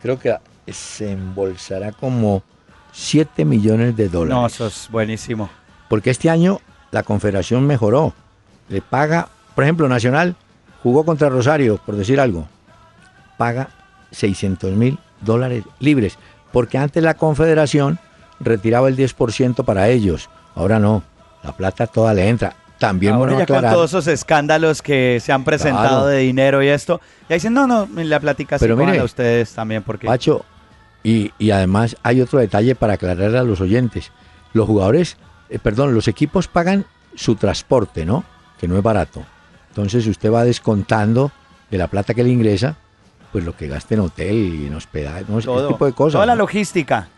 creo que se embolsará como 7 millones de dólares. No, eso es buenísimo. Porque este año la Confederación mejoró. Le paga, por ejemplo, Nacional jugó contra Rosario, por decir algo. Paga 600 mil dólares libres. Porque antes la Confederación retiraba el 10% para ellos. Ahora no. La plata toda le entra. También Ahora bueno ya con aclarar. todos esos escándalos que se han presentado Claro. de dinero y esto, ya dicen, no, no, la plática sí Pero mire, a ustedes también, porque Pacho, y, y además hay otro detalle para aclararle a los oyentes. Los jugadores, eh, perdón, los equipos pagan su transporte, ¿no? Que no es barato. Entonces usted va descontando de la plata que le ingresa, pues lo que gasta en hotel y en hospedaje, no todo, ese tipo de cosas. toda la ¿no? logística.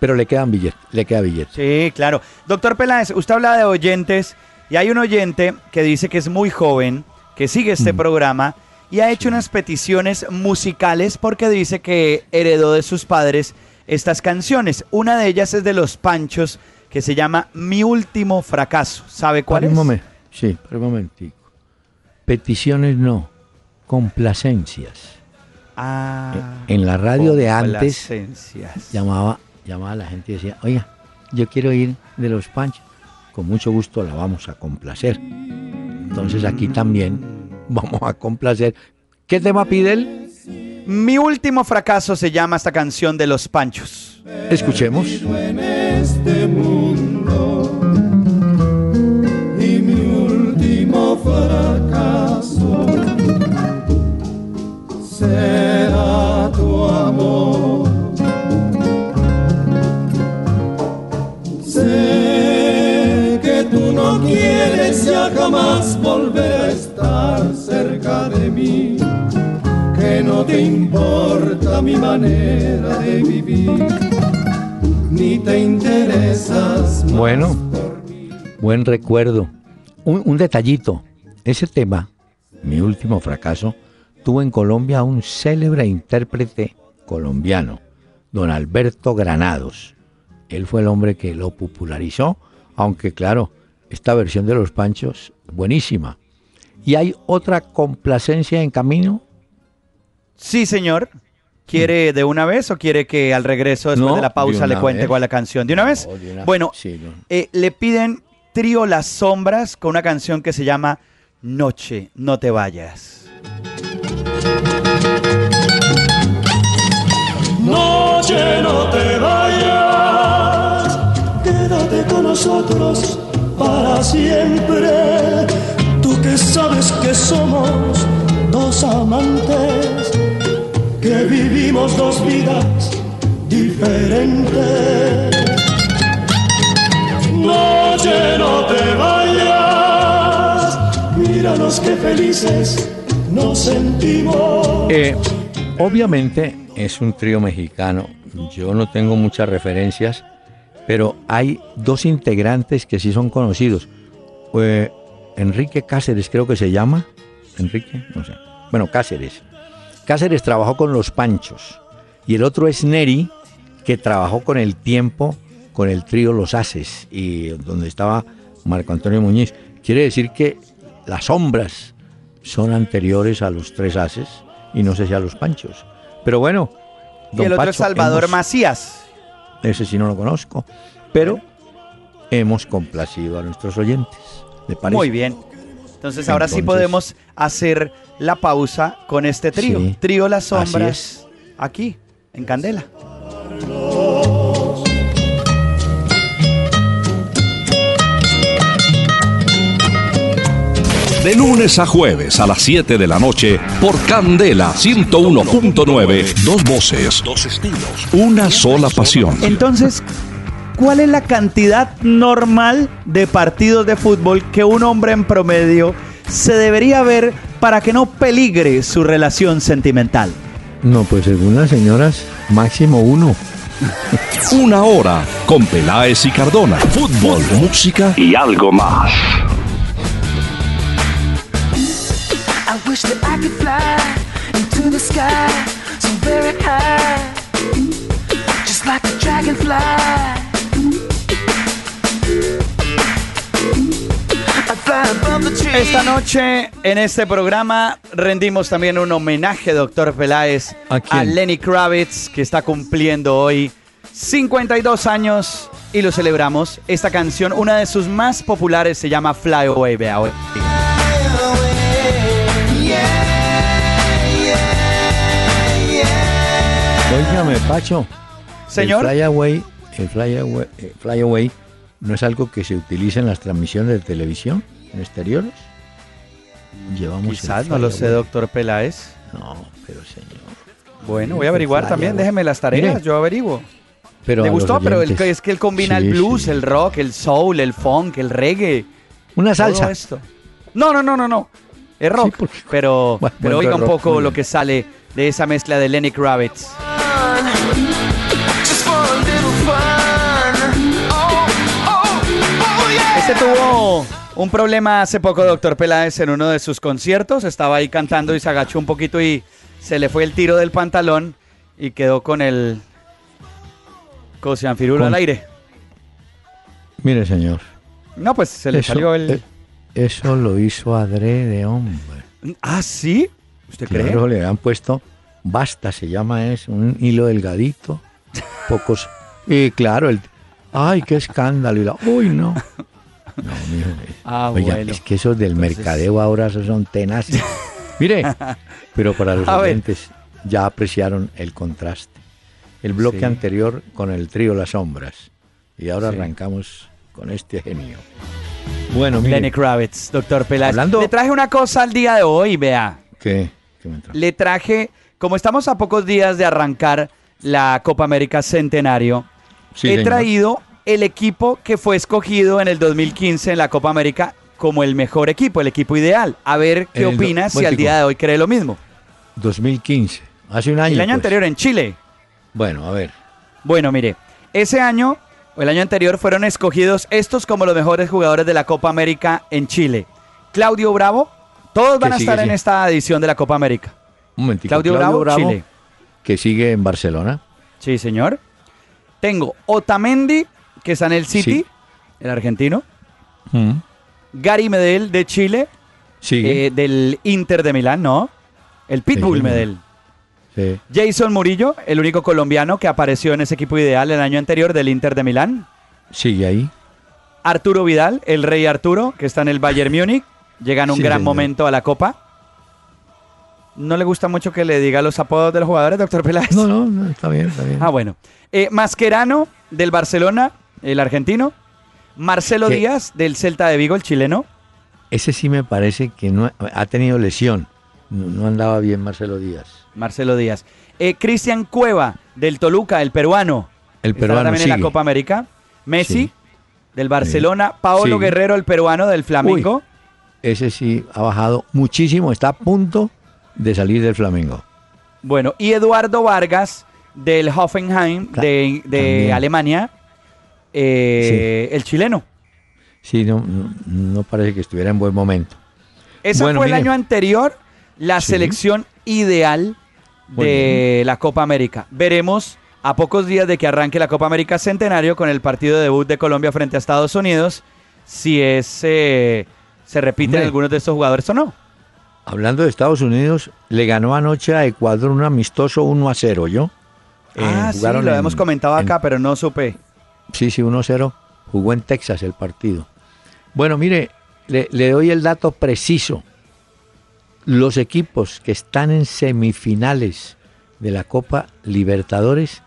Pero le quedan billetes, le queda billete. Sí, claro. Doctor Peláez, usted habla de oyentes y hay un oyente que dice que es muy joven, que sigue este Mm. programa y ha hecho unas peticiones musicales porque dice que heredó de sus padres estas canciones. Una de ellas es de Los Panchos que se llama Mi Último Fracaso. ¿Sabe cuál Pare es? un momen- Sí, pero un momentico. Peticiones no, complacencias. Ah, en la radio de antes llamaba, llamaba a la gente y decía, oiga, yo quiero ir de los panchos. Con mucho gusto la vamos a complacer. Entonces aquí también vamos a complacer. ¿Qué tema pide él? Mi último fracaso se llama esta canción de los Panchos. Escuchemos. en este mundo y mi último fracaso será tu amor. Sé que tú no quieres ya jamás volver a estar cerca de mí, que no te importa mi manera de vivir ni te interesas más Bueno, por mí. buen recuerdo. Un, un detallito. Ese tema, mi último fracaso, tuvo en Colombia un célebre intérprete colombiano, don Alberto Granados. Él fue el hombre que lo popularizó, aunque claro, esta versión de los Panchos, buenísima. ¿Y hay otra complacencia en camino? Sí, señor. ¿Quiere de una vez o quiere que al regreso, después No, de la pausa, de le cuente vez. cuál es la canción? ¿De una vez? De una- Bueno, Sí, no. eh, le piden Trío Las Sombras con una canción que se llama Noche, no te vayas. Noche, no te vayas, quédate con nosotros para siempre. Tú que sabes que somos dos amantes, que vivimos dos vidas diferentes. Noche, no te vayas, míranos qué felices nos sentimos. Eh, obviamente es un trío mexicano. Yo no tengo muchas referencias, pero hay dos integrantes que sí son conocidos. Eh, Enrique Cáceres creo que se llama. Enrique, no sé. Bueno, Cáceres. Cáceres trabajó con los Panchos. Y el otro es Neri, que trabajó con el tiempo, con el trío Los Haces, y donde estaba Marco Antonio Muñiz. Quiere decir que las sombras son anteriores a los tres Haces y no sé si a los Panchos. Pero bueno. Y el otro es Salvador hemos- Macías. Ese sí no lo conozco. Pero hemos complacido a nuestros oyentes. ¿Le parece? Muy bien. Entonces ahora sí podemos hacer la pausa con este trío. Sí, Trío Las Sombras. es. Aquí, en Candela. De lunes a jueves a las 7 de la noche por Candela 101.9. Dos voces, dos estilos, una sola pasión. Entonces, ¿cuál es la cantidad normal de partidos de fútbol que un hombre en promedio se debería ver para que no peligre su relación sentimental? No, pues según las señoras, máximo uno. Una hora con Peláez y Cardona. Fútbol, música y algo más. I wish that I could fly into the sky so very high, just like a dragonfly. I'd fly above the trees. Esta noche en este programa rendimos también un homenaje, doctor Peláez, ¿A? Lenny Kravitz, que está cumpliendo hoy 52 años y lo celebramos. Esta canción, una de sus más populares, se llama Fly Away. Vea hoy. Óigame, Pacho. Señor. El flyaway, el flyaway, eh, flyaway no es algo que se utiliza en las transmisiones de televisión en exteriores. Llevamos Quizás, no lo sé, doctor Peláez. No, pero señor. Bueno, voy a averiguar también, déjeme las tareas, Mire, yo averiguo. Pero ¿Le a los gustó? Pero el, es que él combina Sí, el blues, sí. el rock, el soul, el funk, el reggae. Una todo salsa. esto. No, no, no, no, no. Es rock. Sí, porque- Pero, Bueno, pero oiga un rock, poco lo que sale de esa mezcla de Lenny Kravitz. Este tuvo un problema hace poco, doctor Peláez, en uno de sus conciertos. Estaba ahí cantando y se agachó un poquito y se le fue el tiro del pantalón y quedó con el cosianfirul Con- al aire. Mire, señor. No, pues se le eso, salió el... Eso lo hizo adrede, hombre. ¿Ah, sí? ¿Usted cree? Claro, le han puesto basta, se llama es un hilo delgadito, pocos. Y claro, el. ¡Ay, qué escándalo! Y la, ¡Uy, no! No, mire, Ah, oiga, bueno. es que esos del Entonces- mercadeo ahora son tenaces. Mire, pero para los oyentes ya apreciaron el contraste. El bloque Sí. anterior con el trío Las Sombras. Y ahora Sí. arrancamos con este genio. Bueno, mire, Lenny Kravitz, doctor Peláez. Hablando- Le traje una cosa al día de hoy, vea. ¿qué? ¿Qué me trajo? Le traje, como estamos a pocos días de arrancar la Copa América Centenario, Sí, he señor. traído el equipo que fue escogido en el 2015 en la Copa América como el mejor equipo, el equipo ideal. A ver qué el opinas si al día de hoy cree lo mismo. 2015. Hace un año. el año pues. anterior en Chile. Bueno, a ver. Bueno, mire, ese año o el año anterior fueron escogidos estos como los mejores jugadores de la Copa América en Chile. Claudio Bravo, todos van a estar en esta edición de la Copa América. Un momentico. Claudio, Bravo, Chile. que sigue en Barcelona. Sí, señor. Tengo Otamendi, que está en el City, Sí. el argentino. Gary Medel de Chile, eh, del Inter de Milán, ¿no? El Pitbull señor. Medel. Sí. Jason Murillo, el único colombiano que apareció en ese equipo ideal el año anterior del Inter de Milán. Sigue ahí. Arturo Vidal, el rey Arturo, que está en el Bayern Múnich. Llega en un Sí, gran señor. momento a la Copa. ¿No le gusta mucho que le diga los apodos de los jugadores, doctor Peláez? No, no, no, está bien, está bien. Ah, bueno. Eh, Mascherano, del Barcelona, el argentino. Marcelo ¿Qué? Díaz, del Celta de Vigo, el chileno. Ese sí me parece que no ha, tenido lesión. No, no andaba bien Marcelo Díaz. Marcelo Díaz. Eh, Cristian Cueva, del Toluca, el peruano. El peruano también en la. Copa América. Messi, Sí. del Barcelona. Paolo. Guerrero, el peruano, del Flamengo. Ese sí ha bajado muchísimo. Está a punto de salir del Flamengo. Bueno, y Eduardo Vargas, del Hoffenheim, de. Alemania. Eh, El chileno. Sí, no, no, no parece que estuviera en buen momento. Ese Bueno, fue el año anterior, la Sí. selección ideal de la Copa América. Veremos a pocos días de que arranque la Copa América Centenario con el partido de debut de Colombia frente a Estados Unidos, si es, eh, se repiten Hombre. algunos de estos jugadores o no. Hablando de Estados Unidos, le ganó anoche a Ecuador un amistoso 1 a 0, ¿yo? Eh, ah, sí, lo en- hemos comentado en- acá, pero no supe. Sí, sí, 1-0. Jugó en Texas el partido. Bueno, mire, le, doy el dato preciso. Los equipos que están en semifinales de la Copa Libertadores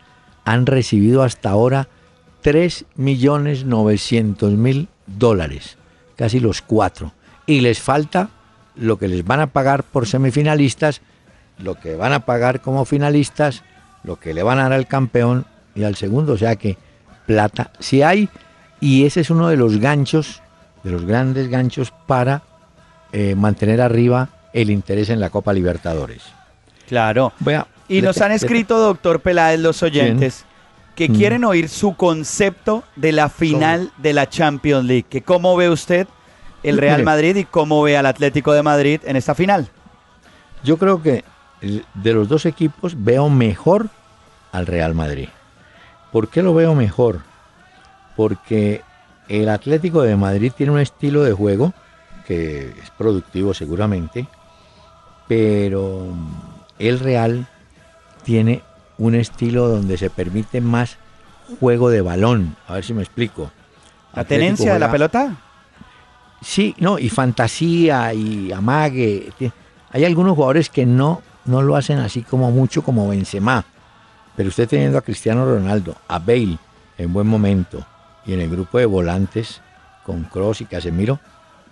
han recibido hasta ahora 3.900.000 dólares, casi los cuatro. Y les falta lo que les van a pagar por semifinalistas, lo que van a pagar como finalistas, lo que le van a dar al campeón y al segundo. O sea que plata si hay y ese es uno de los ganchos, de los grandes ganchos para eh, mantener arriba el interés en la Copa Libertadores. Claro. A- Y nos han escrito, doctor Peláez, los oyentes, que Mm. quieren oír su concepto de la final de la Champions League. Que cómo ve usted el Real. Madrid y cómo ve al Atlético de Madrid en esta final. Yo creo que de los dos equipos veo mejor al Real Madrid. ¿Por qué lo veo mejor? Porque el Atlético de Madrid tiene un estilo de juego que es productivo seguramente, pero el Real tiene un estilo donde se permite más juego de balón. A ver si me explico. ¿La Atlético tenencia de la pelota? Sí, no, y fantasía y amague. Hay algunos jugadores que no, no lo hacen así como mucho como Benzema. Pero usted teniendo a Cristiano Ronaldo, a Bale en buen momento y en el grupo de volantes con Cross y Casemiro,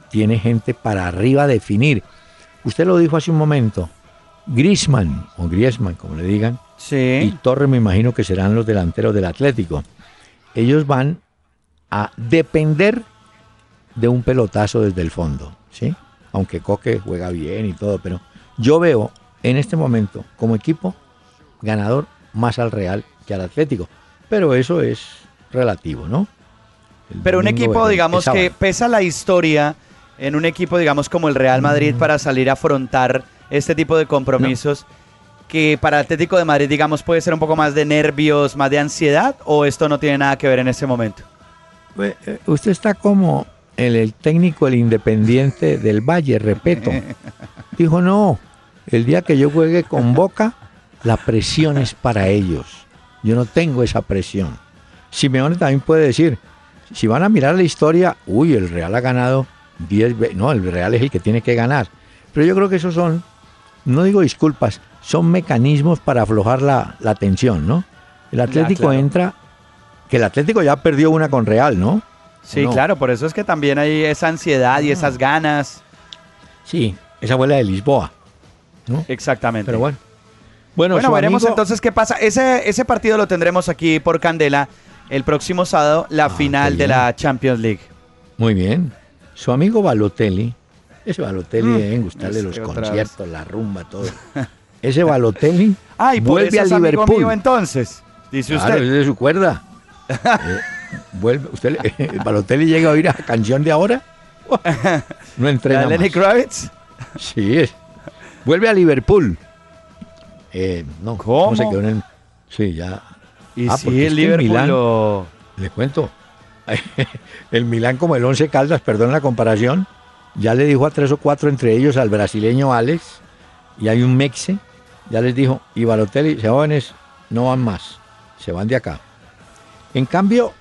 tiene gente para arriba a definir. Usted lo dijo hace un momento. Griezmann o Griezmann, como le digan, y. Torres me imagino que serán los delanteros del Atlético. Ellos van a depender de un pelotazo desde el fondo, ¿sí? Aunque Coque juega bien y todo, pero yo veo en este momento como equipo ganador más al Real que al Atlético. Pero eso es relativo, ¿no? El Pero un equipo, el- el digamos, que pesa la historia en un equipo, digamos, como el Real Madrid para salir a afrontar este tipo de compromisos. Que para Atlético de Madrid, digamos, puede ser un poco más de nervios, más de ansiedad, o esto no tiene nada que ver en ese momento. Eh, Usted está como el, el técnico, el independiente del Valle, repito, dijo, no, el día que yo juegue con Boca, la presión es para ellos. Yo no tengo esa presión. Simeone también puede decir, si van a mirar la historia, uy, el Real ha ganado 10 veces. No, el Real es el que tiene que ganar. Pero yo creo que esos son, no digo disculpas, son mecanismos para aflojar la, la tensión, ¿no? El Atlético claro. entra, que el Atlético ya perdió una con Real, ¿no? Sí, No. claro, por eso es que también hay esa ansiedad y esas ganas. Sí, esa fue la de Lisboa. ¿no? Exactamente. Pero bueno. Bueno, Bueno, veremos amigo- entonces qué pasa. Ese, ese partido lo tendremos aquí por Candela el próximo sábado, la Ah, final de la Champions League. Muy bien. Su amigo Balotelli, ese Balotelli Mm, deben gustarle los conciertos, la rumba, todo. Ese Balotelli Ay, por vuelve eso a es amigo Liverpool. mío entonces, dice Claro, usted. es de su cuerda. Eh, vuelve, usted, le- Balotelli llega a oír a canción de ahora. No ¿La entrena de Lenny más. Kravitz? Sí, es. Vuelve a Liverpool. Eh, no, ¿Cómo? se quedó en el- Sí, ya. Y Ah, es el Liverpool Milán- lo- Le cuento. El Milán como el Once Caldas, perdón la comparación, ya le dijo a tres o cuatro entre ellos al brasileño Alex y hay un mexe, ya les dijo, y Balotelli, jóvenes, no van más, se van de acá. En cambio,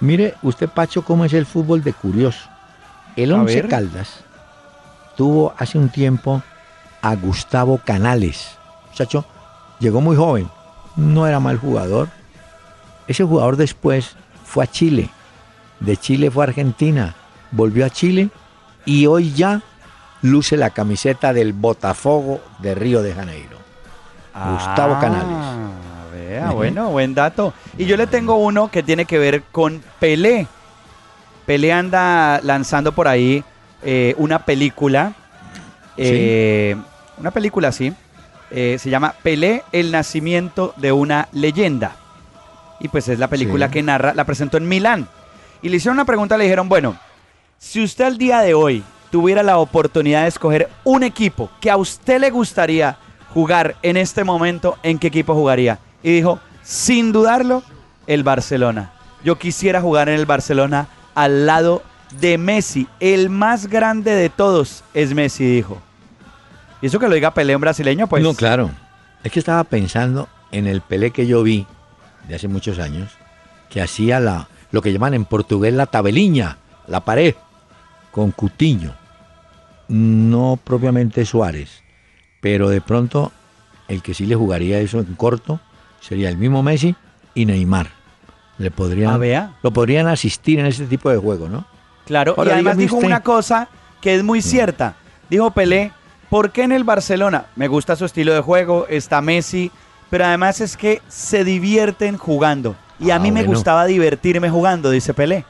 mire usted Pacho cómo es el fútbol de curioso. El A Once ver. Caldas tuvo hace un tiempo a Gustavo Canales. Muchacho, llegó muy joven, no era mal jugador. Ese jugador después fue a Chile, de Chile fue a Argentina, volvió a Chile y hoy ya luce la camiseta del Botafogo de Río de Janeiro. Gustavo Ah, Canales. Vea, bueno, buen dato. Y yo le tengo uno que tiene que ver con Pelé. Pelé anda lanzando por ahí eh, una película. eh, Una película así. Eh, se llama Pelé, el nacimiento de una leyenda. Y pues es la película Sí. que narra, la presentó en Milán. Y le hicieron una pregunta, le dijeron, bueno, si usted al día de hoy tuviera la oportunidad de escoger un equipo que a usted le gustaría jugar en este momento, ¿en qué equipo jugaría? Y dijo, sin dudarlo, el Barcelona. Yo quisiera jugar en el Barcelona al lado de Messi. El más grande de todos es Messi, dijo. Y eso que lo diga Pelé, un brasileño, pues... no, claro. Es que estaba pensando en el Pelé que yo vi de hace muchos años, que hacía la, lo que llaman en portugués la tabeliña, la pared, con Cutiño. No propiamente Suárez, pero de pronto el que sí le jugaría eso en corto sería el mismo Messi y Neymar. Le podrían, Ah, vea. lo podrían asistir en ese tipo de juego, ¿no? Claro, Ahora, y además dijo usted. una cosa que es muy cierta. Dijo Pelé, ¿por qué en el Barcelona? Me gusta su estilo de juego, está Messi, pero además es que se divierten jugando. Y a Ah, mí me bueno. gustaba divertirme jugando, dice Pelé.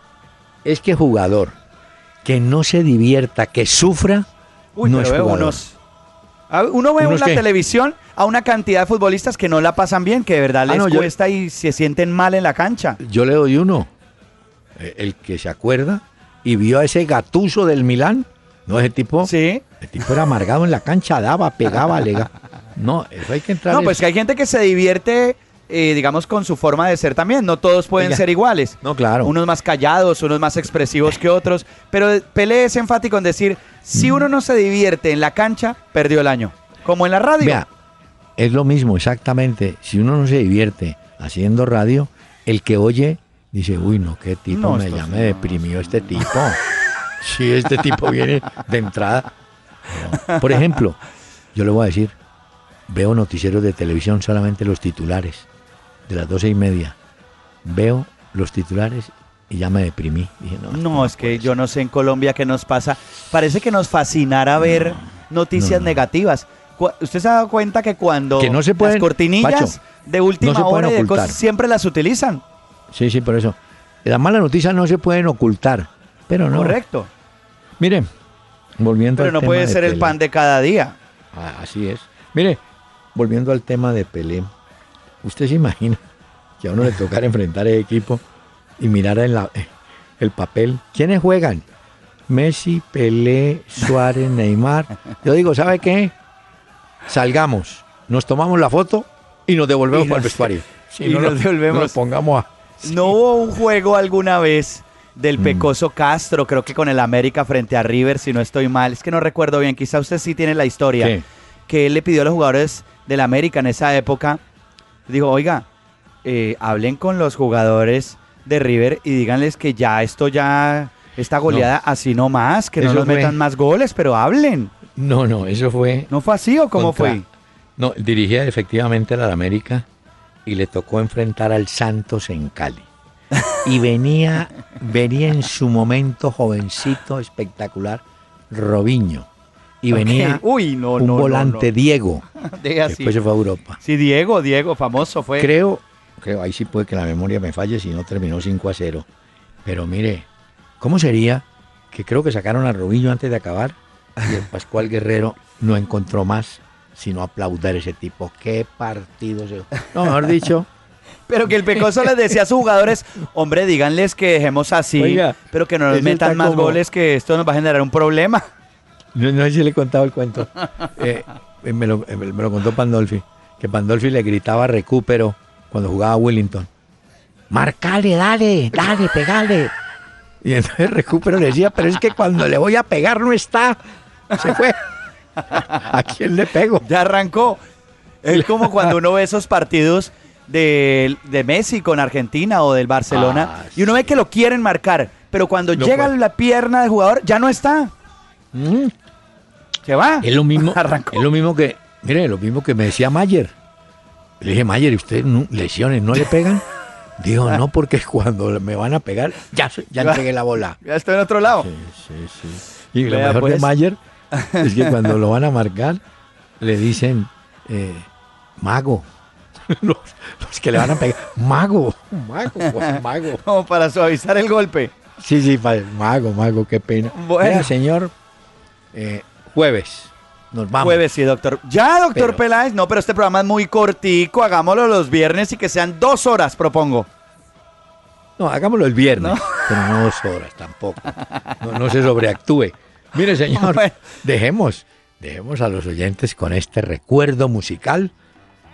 Es que jugador que no se divierta, que sufra, Uy, no pero es veo jugador. unos... Uno ve en ¿Unos la qué? televisión a una cantidad de futbolistas que no la pasan bien, que de verdad Ah, les no, yo- cuesta y se sienten mal en la cancha. Yo le doy uno. El que se acuerda y vio a ese gatuso del Milán. No, ese tipo. Sí. El tipo era amargado en la cancha, daba, pegaba, lega. No, eso hay que entrar. No, es- pues que hay gente que se divierte, eh, digamos, con su forma de ser también. No todos pueden Oiga. ser iguales. No, claro. Unos más callados, unos más expresivos que otros. Pero Pelé es enfático en decir, si uno no se divierte en la cancha, perdió el año. Como en la radio. Vea, es lo mismo, exactamente. Si uno no se divierte haciendo radio, el que oye dice, uy, no, qué tipo No, me sí, me no, deprimió este tipo. Si este tipo viene de entrada. No. Por ejemplo, yo le voy a decir, veo noticieros de televisión, solamente los titulares, de las doce y media. Veo los titulares y ya me deprimí. Dije, no, No, es que yo no sé en Colombia qué nos pasa. Parece que nos fascinara ver noticias no, negativas. ¿Usted se ha dado cuenta que cuando Que no se pueden- las cortinillas Pacho, de última hora y de cosas siempre las utilizan? Sí, sí, por eso. Las malas noticias no se pueden ocultar, pero no. Correcto. Mire, volviendo Pero al no tema puede de ser el pan de cada día. Ah, Así es. Mire, volviendo al tema de Pelé, ¿usted se imagina que a uno le tocara enfrentar el equipo y mirar en la, el papel? ¿Quiénes juegan? Messi, Pelé, Suárez, Neymar. Yo digo, ¿sabe qué? Salgamos, nos tomamos la foto y nos devolvemos Y para el nos- vestuario. Si y no nos devolvemos. no lo pongamos a... ¿No hubo un juego alguna vez del Mm. Pecoso Castro, creo que con el América frente a River, si no estoy mal. Es que no recuerdo bien, quizá usted sí tiene la historia. ¿Qué? Que él le pidió a los jugadores del América en esa época, dijo, oiga, eh, hablen con los jugadores de River y díganles que ya esto ya, esta goleada así no más, que no nos fue- metan más goles, pero hablen. No, no, eso fue. ¿No fue así o cómo contra- fue? No, dirigía efectivamente al América y le tocó enfrentar al Santos en Cali. Y venía, venía en su momento jovencito, espectacular, Robinho. Y venía Uy, no, un no, volante no. Diego. Así. Después se fue a Europa. Sí, Diego, Diego, famoso fue. Creo, creo, ahí sí puede que la memoria me falle si no terminó 5 a 0. Pero mire, ¿cómo sería que creo que sacaron a Robinho antes de acabar y el Pascual Guerrero no encontró más sino aplaudar a ese tipo? ¿Qué partido se... No, mejor dicho, Pero que el Pecoso les decía a sus jugadores, hombre, díganles que dejemos así, Oiga, pero que no nos metan más como- goles, que esto nos va a generar un problema. no, no sé si le he contado el cuento. Eh, eh, me, lo, eh, me lo contó Pandolfi, que Pandolfi le gritaba recupero cuando jugaba a Wellington. Marcale, dale, dale, pegale. Y entonces recupero le decía, pero es que cuando le voy a pegar no está. Se fue. ¿A quién le pego? Ya arrancó. Es como cuando uno ve esos partidos de, de Messi con Argentina o del Barcelona Ah, y uno ve que lo quieren marcar, pero cuando No llega puede. la pierna del jugador ya no está. Mm, Se va. Es lo mismo, Arrancó. es lo mismo que, mire, lo mismo que me decía Mayer. Le dije, Mayer, ¿y usted no- lesiones no le pegan? Dijo, no, porque cuando me van a pegar, ya, ya entregué la bola. Ya estoy en otro lado. Sí, sí, sí. Y lo mejor de pues. Mayer es que cuando lo van a marcar, le dicen, eh, mago. Los, los que le van a pegar, mago, mago, mago. Como para suavizar el golpe. Sí, sí, mago, mago, qué pena. Bueno. Vea, señor, eh, jueves, nos vamos. Jueves, sí, doctor. Ya, doctor Pero- Peláez. No, pero este programa es muy cortico. Hagámoslo los viernes y que sean dos horas, propongo. No, hagámoslo el viernes, ¿No? pero no dos horas tampoco. No, no se sobreactúe. Mire, señor, Bueno. dejemos, dejemos a los oyentes con este recuerdo musical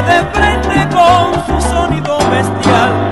De frente con su sonido bestial.